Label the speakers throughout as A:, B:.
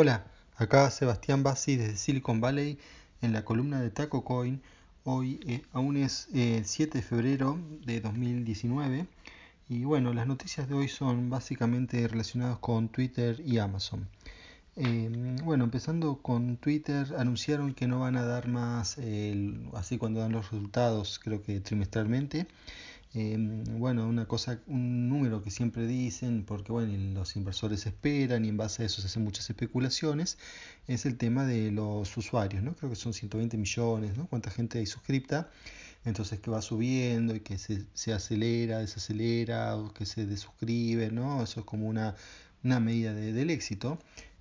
A: Hola, acá Sebastián Bassi desde Silicon Valley en la columna de Taco Coin. Hoy eh, aún es el 7 de febrero de 2019 y bueno, las noticias de hoy son básicamente relacionadas con Twitter y Amazon. Em, bueno, empezando con Twitter, anunciaron que no van a dar más, así cuando dan los resultados, creo que trimestralmente, Em, bueno, una cosa, un número que siempre dicen, porque bueno, los inversores esperan y en base a eso se hacen muchas especulaciones, es el tema de los usuarios, ¿no? Creo que son 120 millones, ¿no? Cuánta gente hay suscripta, entonces que va subiendo y que se, se acelera, desacelera o que se desuscribe, ¿no? Eso es como una, una medida del éxito.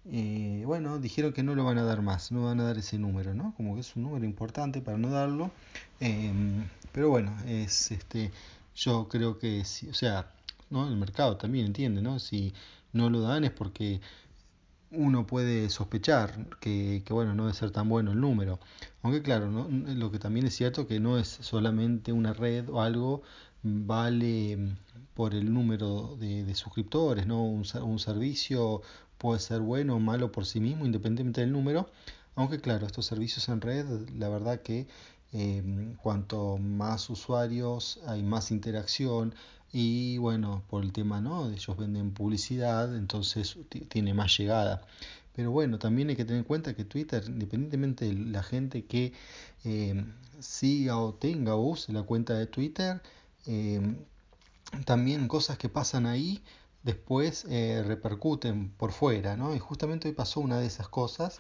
A: Eh, bueno, dijeron que no lo van a dar más, no van a dar ese número, ¿no? Como que es un número importante para no darlo. Em, pero bueno, es este yo creo que si, o sea, ¿no? el mercado también entiende, ¿no? Si no lo dan es porque uno puede sospechar que, que, bueno, no debe ser tan bueno el número. Aunque claro, ¿no? lo que también es cierto que no es solamente una red o algo vale por el número de, de suscriptores, ¿no? Un, un, servicio puede ser bueno o malo por sí mismo, independientemente del número. Aunque claro, estos servicios en red, la verdad que eh, cuanto más usuarios hay más interacción y bueno, por el tema, ¿no? Ellos venden publicidad, entonces tiene más llegada. Pero bueno, también hay que tener en cuenta que Twitter, independientemente de la gente que eh, siga o tenga o use la cuenta de Twitter, eh, también cosas que pasan ahí después eh, repercuten por fuera, ¿no? Y justamente hoy pasó una de esas cosas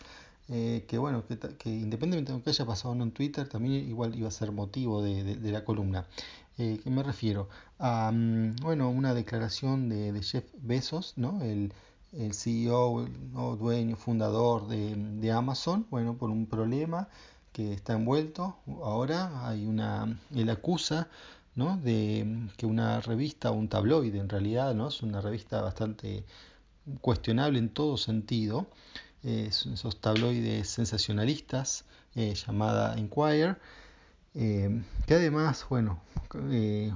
A: eh, que bueno, que, que, independientemente de lo que haya pasado en Twitter, también igual iba a ser motivo de, la columna. Eh, ¿Qué me refiero? A, um, bueno, una declaración de, de, Jeff Bezos, ¿no? El, el CEO, el, dueño, fundador de, de, Amazon, bueno, por un problema que está envuelto. Ahora hay una, él acusa, ¿no? De que una revista, un tabloide en realidad, ¿no? Es una revista bastante cuestionable en todo sentido, esos tabloides sensacionalistas eh, llamada Inquirer, eh, que además, bueno, eh,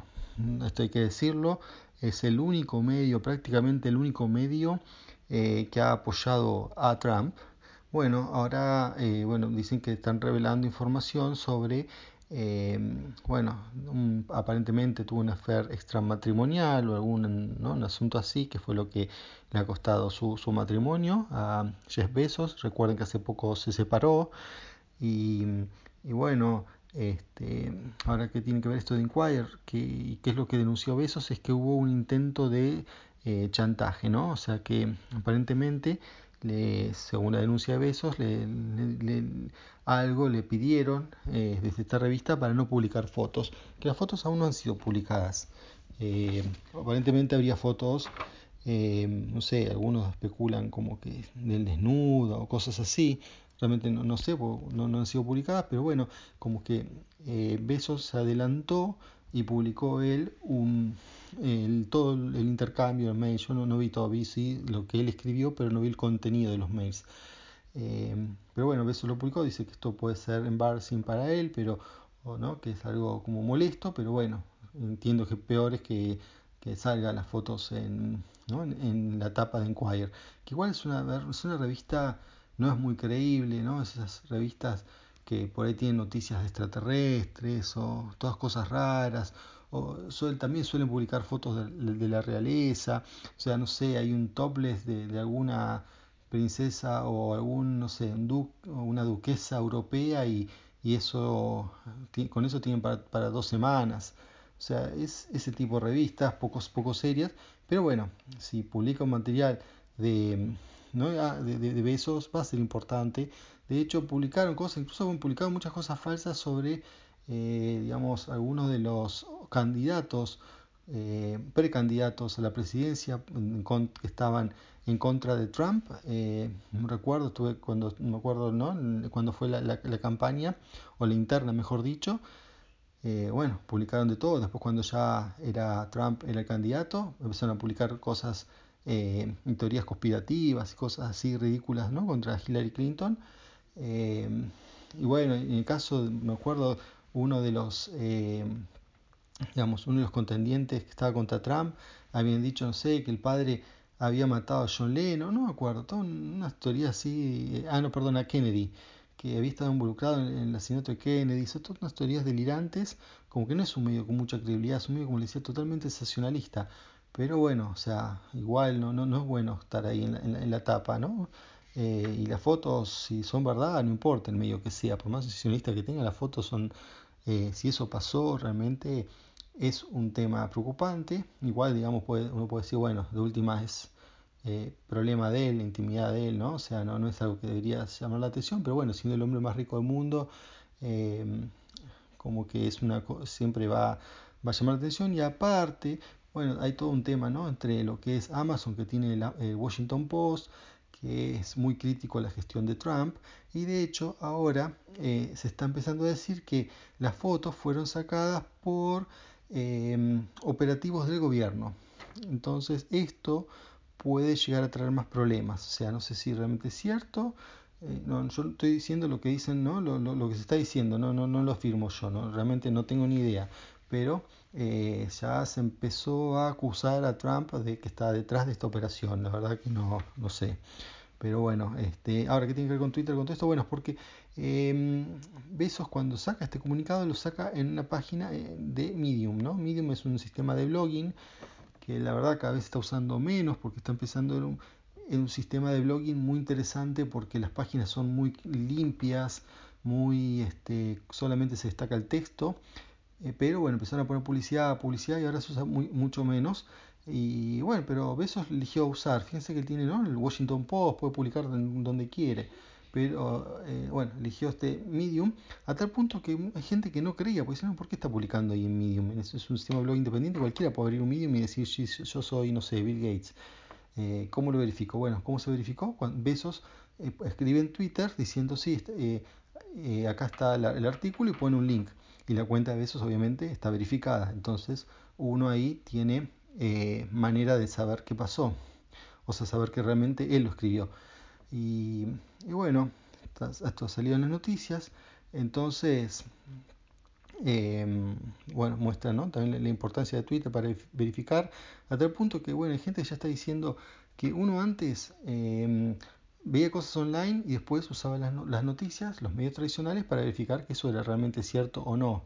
A: esto hay que decirlo, es el único medio, prácticamente el único medio que ha apoyado a Trump. Bueno, ahora bueno, dicen que están revelando información sobre eh, bueno, aparentemente tuvo una affair extramatrimonial o algún ¿no? un asunto así, que fue lo que le ha costado su, su matrimonio a Jeff Bezos. Recuerden que hace poco se separó y, y bueno, este, ahora que tiene que ver esto de Inquirer, que, qué es lo que denunció Bezos, es que hubo un intento de eh, chantaje, ¿no? O sea que aparentemente le, según la denuncia de Besos, le, algo le pidieron eh, desde esta revista para no publicar fotos, que las fotos aún no han sido publicadas. Eh, aparentemente habría fotos, eh, no sé, algunos especulan como que del desnudo o cosas así, realmente no, no sé, no, no, han sido publicadas, pero bueno, como que Besos se adelantó y publicó él un, el, todo el intercambio de mails. Yo no, no vi todavía sí, lo que él escribió, pero no vi el contenido de los mails. Eh, pero bueno, eso lo publicó, dice que esto puede ser embarrassing para él, pero o no, que es algo como molesto, pero bueno, entiendo que peor es que, que salgan las fotos en, ¿no? en, la tapa de Enquirer, que igual es una, es una revista, no es muy creíble, ¿no? Esas revistas que por ahí tienen noticias de extraterrestres o todas cosas raras, o también suelen publicar fotos de, la realeza, o sea, no sé, hay un topless de, de alguna princesa o algún, no sé, un du una duquesa europea y, y eso, con eso tienen para, para, dos semanas. O sea, es ese tipo de revistas, pocos, poco serias, pero bueno, si publica un material de, ¿no? de, de, de besos va a ser importante. De hecho, publicaron cosas, incluso han publicado muchas cosas falsas sobre eh, digamos, algunos de los candidatos, eh, precandidatos a la presidencia que estaban en contra de Trump. Eh, recuerdo, estuve cuando, no acuerdo, ¿no? Cuando fue la campaña, o la interna, mejor dicho. Eh, bueno, publicaron de todo. Después, cuando ya era Trump era el candidato, empezaron a publicar cosas, eh, teorías conspirativas y cosas así ridículas, ¿no? Contra Hillary Clinton. Eh, y bueno, en el caso, me acuerdo, uno de los, eh, digamos, uno de los contendientes que estaba contra Trump, habían dicho, no sé, que el padre había matado a John Lennon, no me acuerdo, toda una teoría así, ah, no, perdón, a Kennedy, que había estado involucrado en, el asesinato de Kennedy, son todas unas teorías delirantes, como que no es un medio con mucha credibilidad, es un medio, como le decía, totalmente sensacionalista. Pero bueno, o sea, igual no, no, no es bueno estar ahí en la, en la, tapa, ¿no? Eh, y las fotos, si son verdad, no importa el medio que sea, por más sensacionalista que tenga, las fotos son, eh, si eso pasó, realmente es un tema preocupante. Igual, digamos, puede, uno puede decir, bueno, de última es eh, problema de él, intimidad de él, ¿no? O sea, no, no es algo que debería llamar la atención, pero bueno, siendo el hombre más rico del mundo, como que es una siempre va, va a llamar la atención. Y aparte, bueno, hay todo un tema, ¿no? Entre lo que es Amazon, que tiene el Washington Post, que es muy crítico a la gestión de Trump, y de hecho ahora eh, se está empezando a decir que las fotos fueron sacadas por Em, operativos del gobierno. Entonces esto puede llegar a traer más problemas. O sea, no sé si realmente es cierto. Eh, yo estoy diciendo lo que dicen, ¿no? Lo, lo, que se está diciendo, no, no, no lo afirmo yo, ¿no? realmente no tengo ni idea. Pero eh, ya se empezó a acusar a Trump de que está detrás de esta operación. La verdad que no, no sé. Pero bueno, este, ahora que tiene que ver con Twitter, con todo esto, bueno, es porque eh, Besos cuando saca este comunicado lo saca en una página eh, de Medium, ¿no? Medium es un sistema de blogging que la verdad cada vez está usando menos porque está empezando en un, en un sistema de blogging muy interesante porque las páginas son muy limpias, muy este, solamente se destaca el texto, eh, pero bueno, empezaron a poner publicidad, publicidad y ahora se usa mucho menos. Y bueno, pero Besos eligió usar, fíjense que tiene ¿no? el Washington Post, puede publicar donde quiere, pero eh, bueno, eligió este Medium, a tal punto que hay gente que no creía, porque no, ¿por qué está publicando ahí en Medium? Es, es un sistema de blog independiente, cualquiera puede abrir un Medium y decir, yo soy, no sé, Bill Gates. Eh, ¿Cómo lo verificó? Bueno, ¿cómo se verificó? Cuando Besos escribe en Twitter diciendo, sí, este, acá está el artículo y pone un link. Y la cuenta de Besos obviamente está verificada. Entonces uno ahí tiene eh, manera de saber qué pasó, o sea, saber que realmente él lo escribió. Y, bueno, esto ha salido en las noticias, entonces, em, bueno, muestra ¿no? también la importancia de Twitter para verificar, a tal punto que, bueno, hay gente ya está diciendo que uno antes em, veía cosas online y después usaba las, noticias, los medios tradicionales, para verificar que eso era realmente cierto o no.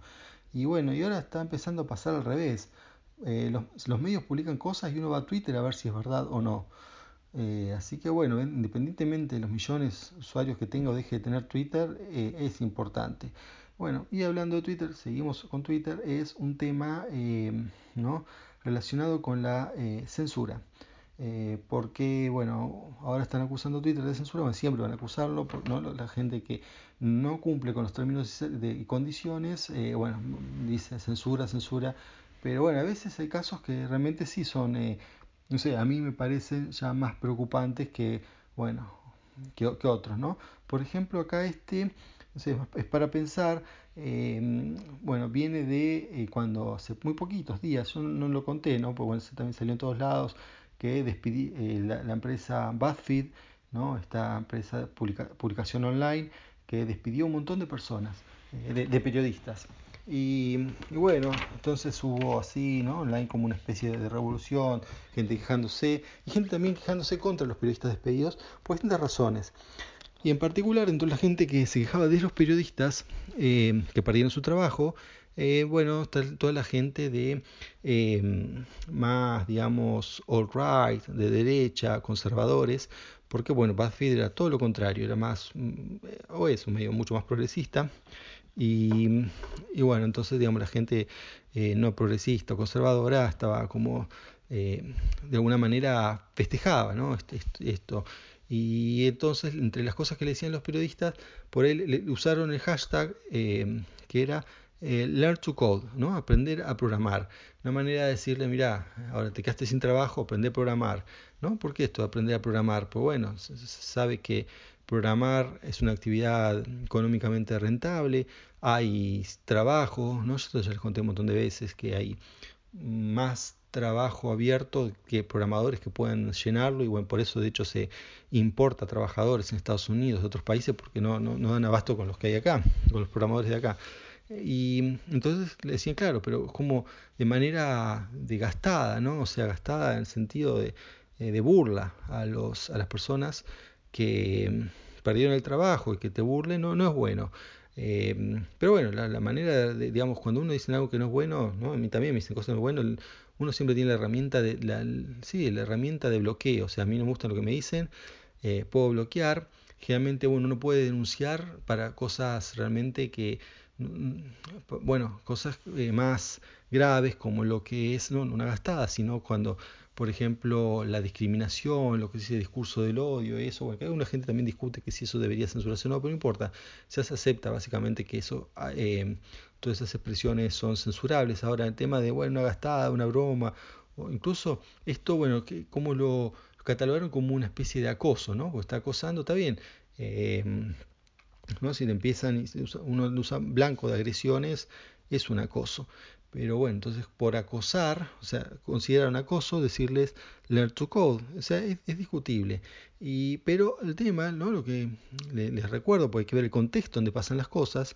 A: Y bueno, y ahora está empezando a pasar al revés. Eh, los, medios publican cosas y uno va a Twitter a ver si es verdad o no. Eh, así que bueno, independientemente de los millones de usuarios que tenga o deje de tener Twitter, eh, es importante. Bueno, y hablando de Twitter, seguimos con Twitter, es un tema ¿no? relacionado con la censura. Porque, bueno, ahora están acusando a Twitter de censura, siempre van a acusarlo, ¿no? la gente que no cumple con los términos y condiciones, bueno, dice censura, censura, pero bueno, a veces hay casos que realmente sí son, eh, no sé, a mí me parecen ya más preocupantes que, bueno, que, otros, ¿no? Por ejemplo, acá este, sé, es para pensar, em, bueno, viene de eh, cuando hace muy poquitos días, yo no, lo conté, ¿no? Porque bueno, también salió en todos lados, que despidí eh, la, empresa BuzzFeed, ¿no? Esta empresa de publicación online, que despidió un montón de personas, de periodistas. Y, bueno, entonces hubo así, ¿no? Online como una especie de revolución, gente quejándose, y gente también quejándose contra los periodistas despedidos por distintas razones. Y en particular, entre la gente que se quejaba de los periodistas eh, que perdieron su trabajo, eh, bueno, está toda la gente de eh, más, digamos, alt-right, de derecha, conservadores, porque bueno, BuzzFeed era todo lo contrario, era más, mm, o es un medio mucho más progresista, y, bueno, entonces, digamos, la gente no progresista o conservadora estaba como, de alguna manera, festejaba ¿no? Esto. Y entonces, entre las cosas que le decían los periodistas, por él le usaron el hashtag eh, que era Learn to Code, ¿no? aprender a programar. Una manera de decirle, mira, ahora te quedaste sin trabajo, aprende a programar. ¿no? ¿Por qué esto de aprender a programar? Pues bueno, se sabe que programar es una actividad económicamente rentable, hay trabajo, ¿no? Yo les conté un montón de veces que hay más trabajo abierto que programadores que puedan llenarlo y bueno, por eso de hecho se importa trabajadores en Estados Unidos, de otros países, porque no, no, dan abasto con los que hay acá, con los programadores de acá. Y entonces le decían, claro, pero como de manera de gastada, ¿no? O sea, gastada en el sentido de, de burla a, los, a las personas que perdieron el trabajo y que te burlen, no, no es bueno. Pero bueno, la, manera, de, digamos, cuando uno dice algo que no es bueno, ¿no? a mí también me dicen cosas no buenas, uno siempre tiene la herramienta de, la, sí, la herramienta de bloqueo, o sea, a mí no me gusta lo que me dicen, puedo bloquear, generalmente uno no puede denunciar para cosas realmente que Mm, bueno, cosas eh, más graves como lo que es no una gastada, sino cuando, por ejemplo, la discriminación, lo que dice discurso del odio, eso, bueno, que alguna gente también discute que si eso debería censurarse o no, pero no importa, se acepta básicamente que eso, eh, todas esas expresiones son censurables. Ahora, el tema de, bueno, una gastada, una broma, o incluso esto, bueno, que, como lo catalogaron como una especie de acoso, ¿no? Porque está acosando, está bien. Eh, ¿no? Si le empiezan, uno usa blanco de agresiones, es un acoso. Pero bueno, entonces por acosar, o sea, considerar un acoso, decirles learn to code, o sea, es, discutible. Y, pero el tema, ¿no? Lo que les, recuerdo, porque hay que ver el contexto donde pasan las cosas,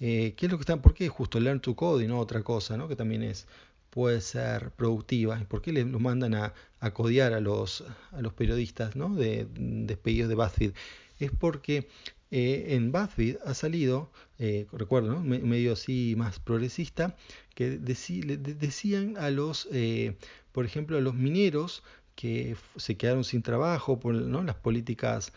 A: eh, ¿qué es lo que están, por qué justo learn to code y no otra cosa, ¿no? Que también es, puede ser productiva. ¿Por qué los mandan a, a codear a los, a los periodistas, ¿no? De despedidos de BuzzFeed? Es porque eh, en BuzzFeed ha salido, eh, recuerdo, medio así más progresista, que decían a los, eh, por ejemplo, a los mineros que se quedaron sin trabajo por las políticas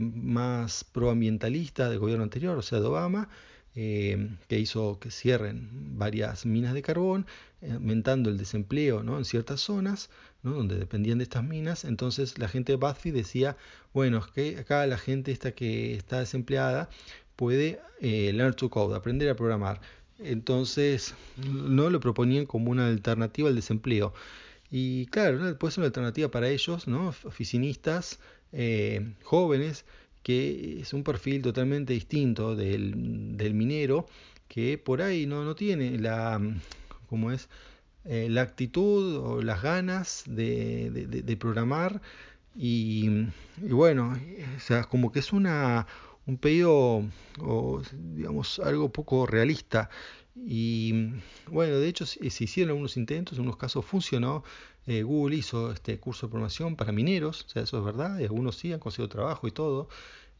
A: más proambientalistas del gobierno anterior, o sea, de Obama, que hizo que cierren varias minas de carbón, aumentando el desempleo ¿no? en ciertas zonas ¿no? donde dependían de estas minas. Entonces la gente de BuzzFeed decía, bueno, es que acá la gente esta que está desempleada puede eh, learn to code, aprender a programar. Entonces no lo proponían como una alternativa al desempleo. Y claro, puede ser una alternativa para ellos, ¿no? oficinistas, eh, jóvenes, que es un perfil totalmente distinto del, del minero, que por ahí no, no tiene la, como es eh, la actitud o las ganas de, de, programar y, bueno, o sea, como que es una, un pedido o digamos algo poco realista. Y bueno, de hecho se, hicieron algunos intentos, en unos casos funcionó, eh, Google hizo este curso de programación para mineros, o sea, eso es verdad, y algunos sí han conseguido trabajo y todo,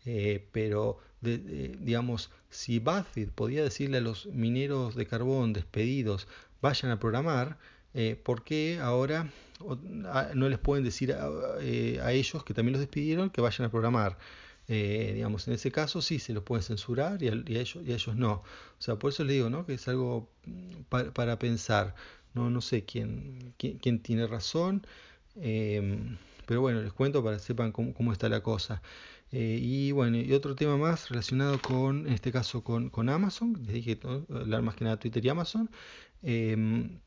A: eh, pero digamos, si BuzzFeed podía decirle a los mineros de carbón despedidos, vayan a programar, eh, ¿por qué ahora no les pueden decir eh, a, ellos que también los despidieron que vayan a programar? Eh, digamos, en ese caso sí se los pueden censurar y a, ellos, y ellos no. O sea, por eso les digo, ¿no? Que es algo mm, para, pensar. No, no sé quién, quién, tiene razón, em, pero bueno, les cuento para que sepan cómo, está la cosa. y bueno, y otro tema más relacionado con, en este caso, con, con Amazon, les dije, hablar más que nada Twitter y Amazon, Em,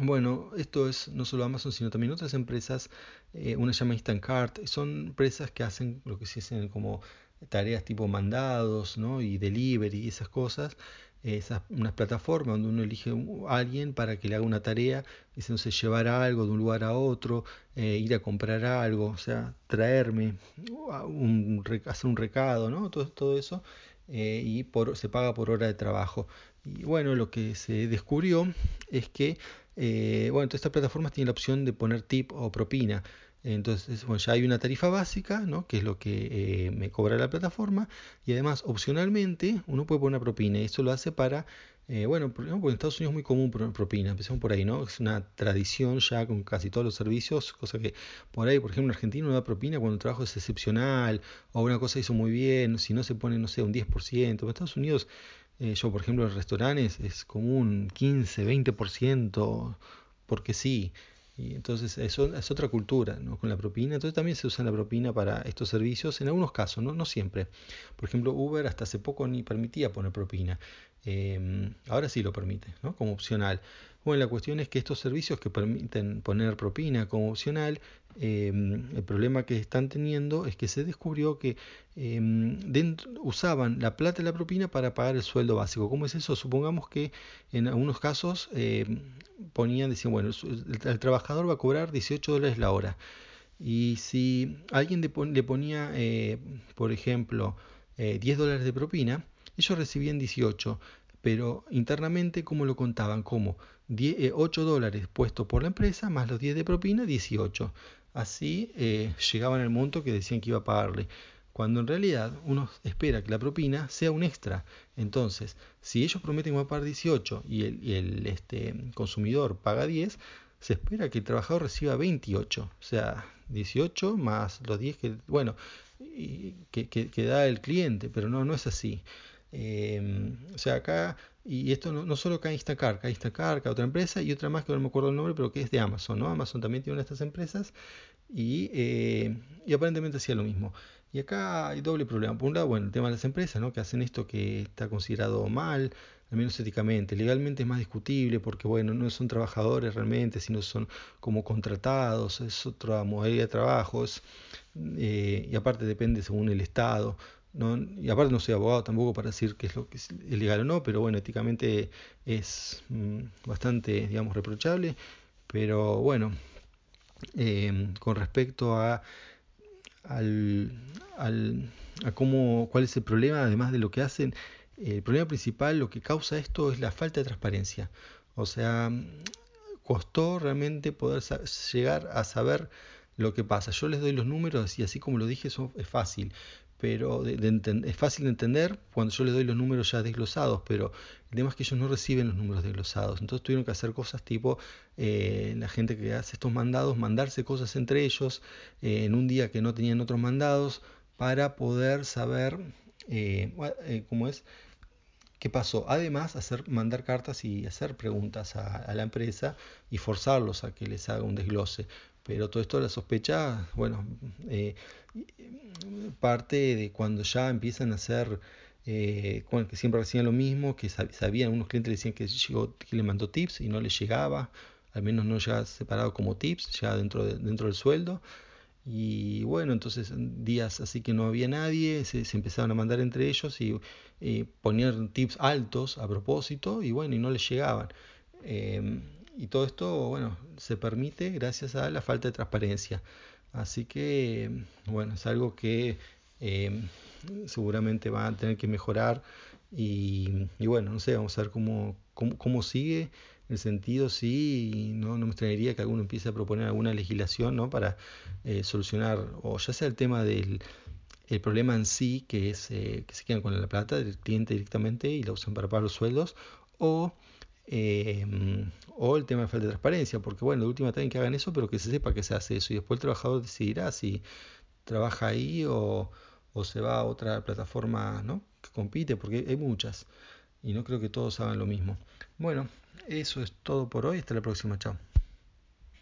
A: bueno, esto es no solo Amazon, sino también otras empresas. Eh, una se llama Instancart. Son empresas que hacen lo que se dicen como tareas tipo mandados ¿no? y delivery y esas cosas. Esas, unas plataformas donde uno elige a alguien para que le haga una tarea, diciéndose llevar algo de un lugar a otro, eh, ir a comprar algo, o sea, traerme, un, hacer un recado, ¿no? todo, todo eso, eh, y por, se paga por hora de trabajo. Y bueno, lo que se descubrió es que, eh, bueno, todas estas plataformas tienen la opción de poner tip o propina. Entonces, bueno, ya hay una tarifa básica, ¿no? que es lo que eh, me cobra la plataforma, y además, opcionalmente, uno puede poner propina, y eso lo hace para, eh, bueno, porque en Estados Unidos es muy común poner propina, empezamos por ahí, ¿no? Es una tradición ya con casi todos los servicios, cosa que por ahí, por ejemplo, en Argentina uno da propina cuando el trabajo es excepcional, o una cosa hizo muy bien, si no se pone, no sé, un 10%, en Estados Unidos eh, yo, por ejemplo, en restaurantes es como un 15, 20%, porque sí. Y entonces eso es otra cultura, ¿no? Con la propina. Entonces también se usa la propina para estos servicios, en algunos casos, no, no siempre. Por ejemplo, Uber hasta hace poco ni permitía poner propina. Em, ahora sí lo permite, ¿no? Como opcional. Bueno, la cuestión es que estos servicios que permiten poner propina como opcional, em, el problema que están teniendo es que se descubrió que em, usaban la plata de la propina para pagar el sueldo básico. ¿Cómo es eso? Supongamos que en algunos casos em, ponían, decían, bueno, el, trabajador va a cobrar 18 dólares la hora. Y si alguien le, ponía, eh, por ejemplo, 10 eh, dólares de propina, ellos recibían 18 pero internamente, ¿cómo lo contaban? Como 8 eh, dólares puestos por la empresa, más los 10 de propina, 18. así eh, llegaban al monto que decían que iba a pagarle. Cuando en realidad uno espera que la propina sea un extra. Entonces, si ellos prometen que a pagar 18 y el, este, consumidor paga 10, se espera que el trabajador reciba 28. O sea, 18 más los 10 que, bueno, que, que, da el cliente, pero no, no es así. Eh, o sea, acá, y esto no, no solo acá en Instacar, acá Instacar, acá otra empresa y otra más que no me acuerdo el nombre, pero que es de Amazon, ¿no? Amazon también tiene una de estas empresas y, eh, y aparentemente hacía lo mismo. Y acá hay doble problema. Por un lado, bueno, el tema de las empresas, ¿no? Que hacen esto que está considerado mal, al menos éticamente. Legalmente es más discutible porque, bueno, no son trabajadores realmente, sino son como contratados, es otra modalidad de trabajo, eh, y aparte depende según el Estado. ¿No? Y aparte no soy abogado tampoco para decir qué es lo que es legal o no, pero bueno, éticamente es mm, bastante, digamos, reprochable. Pero bueno, eh, con respecto a al, al, a cómo, cuál es el problema, además de lo que hacen. El problema principal, lo que causa esto es la falta de transparencia. O sea, costó realmente poder llegar a saber lo que pasa. Yo les doy los números y así como lo dije, eso es fácil pero es fácil de entender cuando yo les doy los números ya desglosados, pero el tema es que ellos no reciben los números desglosados. Entonces tuvieron que hacer cosas tipo eh, la gente que hace estos mandados, mandarse cosas entre ellos eh, en un día que no tenían otros mandados para poder saber eh, cómo es qué pasó. Además, hacer, mandar cartas y hacer preguntas a, a la empresa y forzarlos a que les haga un desglose. Pero todo esto, la sospecha, bueno, eh, parte de cuando ya empiezan a hacer, eh, que siempre hacían lo mismo, que sabían, unos clientes decían que, llegó, que le mandó tips y no le llegaba, al menos no ya separado como tips, ya dentro, dentro del sueldo. Y bueno, entonces días así que no había nadie, se, empezaron a mandar entre ellos y, ponían tips altos a propósito y bueno, y no les llegaban. Eh, y todo esto, bueno, se permite gracias a la falta de transparencia. Así que, bueno, es algo que eh, seguramente va a tener que mejorar y, bueno, no sé, vamos a ver cómo, cómo, sigue en el sentido, sí, no, no me extrañaría que alguno empiece a proponer alguna legislación ¿no? para eh, solucionar, o ya sea el tema del el problema en sí, que es eh, que se quedan con la plata del cliente directamente y la usan para pagar los sueldos, o Em, o el tema de falta de transparencia, porque bueno, de última también que hagan eso, pero que se sepa que se hace eso y después el trabajador decidirá si trabaja ahí o, o se va a otra plataforma ¿no? que compite, porque hay muchas y no creo que todos hagan lo mismo. Bueno, eso es todo por hoy, hasta la próxima, chao.